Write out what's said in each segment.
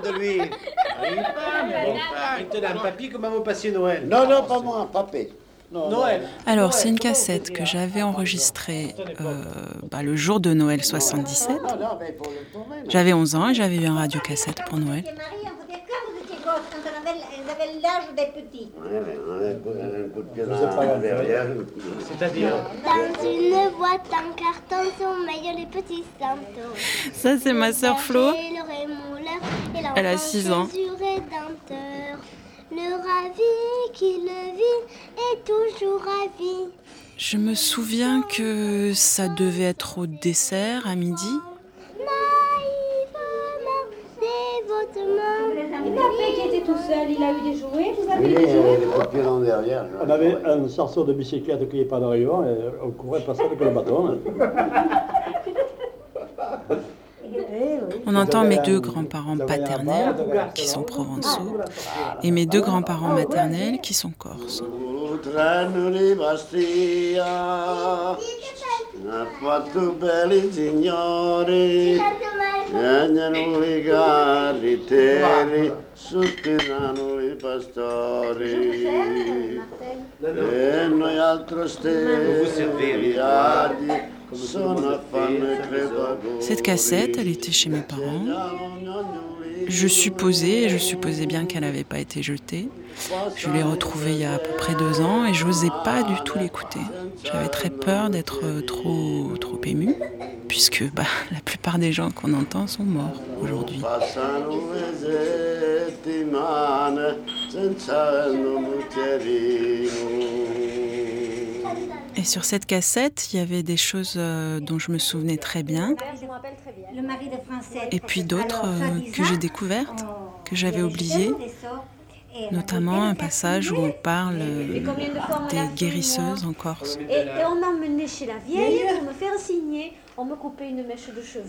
de Maintenant, papy, comment vous passez Noël Non, non, pas moi, papy. Noël. Alors, c'est une cassette que j'avais enregistrée euh, bah, le jour de Noël 77. J'avais 11 ans et j'avais eu un radiocassette pour Noël. Quand on l'âge des petits. C'est-à-dire Dans une boîte en carton sommeillent les petits santos. Ça, c'est ma sœur Flo. Elle a l'enfant 6 ans. Le ravi qui le vit est toujours ravi. Je me souviens que ça devait être au dessert à midi. Naïvement, dévotement. Tout seul, il a eu des jouets, vous avez eu des jouets les derrière. On avait un sarceau de bicyclette qui n'est pas d'arrivant et on courait pas ça avec le bâton. On entend mes deux grands-parents paternels, qui sont provençaux, et mes deux grands-parents maternels, qui sont corses. Tranne di Bastia, ha fatto belli signori, I i pastori, e noi altro stegliati, sono affanno e crepatori. Cette cassette, elle était chez mes parents. Je supposais, je supposais bien qu'elle n'avait pas été jetée. Je l'ai retrouvée il y a à peu près deux ans et je n'osais pas du tout l'écouter. J'avais très peur d'être trop, trop émue, puisque bah, la plupart des gens qu'on entend sont morts aujourd'hui. Et sur cette cassette, il y avait des choses euh, dont je me souvenais très bien, Et puis d'autres euh, que j'ai découvertes, que j'avais oubliées, notamment un passage où on parle euh, Et combien de fois on des guérisseuses en Corse. Et, et on m'emmenait chez la vieille pour me faire signer. On me coupait une mèche de cheveux.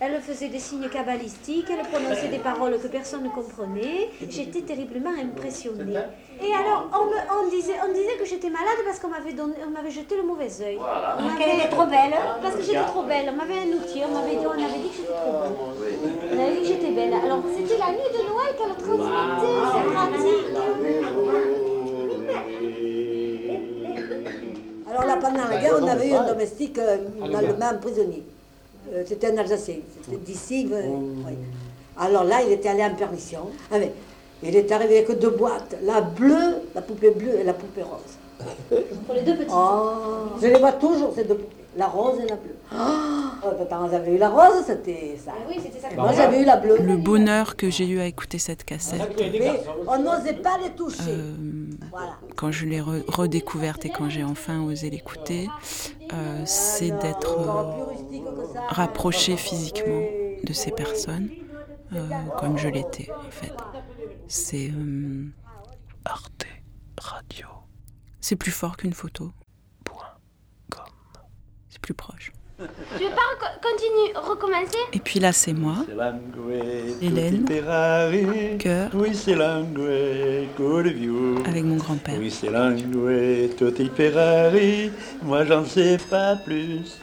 Elle faisait des signes kabbalistiques. Elle prononçait des paroles que personne ne comprenait. J'étais terriblement impressionnée. Et alors, on, me, on, disait, on disait que j'étais malade parce qu'on m'avait, donné, on m'avait jeté le mauvais œil. On Parce m'avait- qu'elle était trop belle. Parce que j'étais trop belle. On m'avait un outil. On m'avait dit, on avait dit que j'étais trop belle. On avait dit que j'étais belle. Alors, c'était la nuit de Noël qu'elle transmettait pendant la guerre, on avait eu un domestique euh, allemand prisonnier. Euh, c'était un Alsacien, c'était d'ici. euh, oui. Alors là, il était allé en permission. Ah, mais il est arrivé avec deux boîtes, la bleue, la poupée bleue et la poupée rose. Pour les deux petits. Oh, je les vois toujours, ces deux poupées, la rose et la bleue. Oh, quand eu la rose, c'était ça. Oui, c'était ça. Moi, j'avais eu la bleue. Le bonheur que j'ai eu à écouter cette cassette, Mais on n'osait pas les toucher. euh, Voilà. quand je l'ai re- redécouverte et quand j'ai enfin osé l'écouter, euh, c'est d'être euh, rapproché physiquement de ces personnes, euh, comme je l'étais en fait. C'est euh, Arte Radio. C'est plus fort qu'une photo. C'est plus proche. Tu veux pas continuer, recommencer Et puis là, c'est moi, Hélène, cœur, Oui, c'est langue, coup de vieux. avec mon grand-père. Oui, c'est langue, tout. Moi, j'en sais pas plus.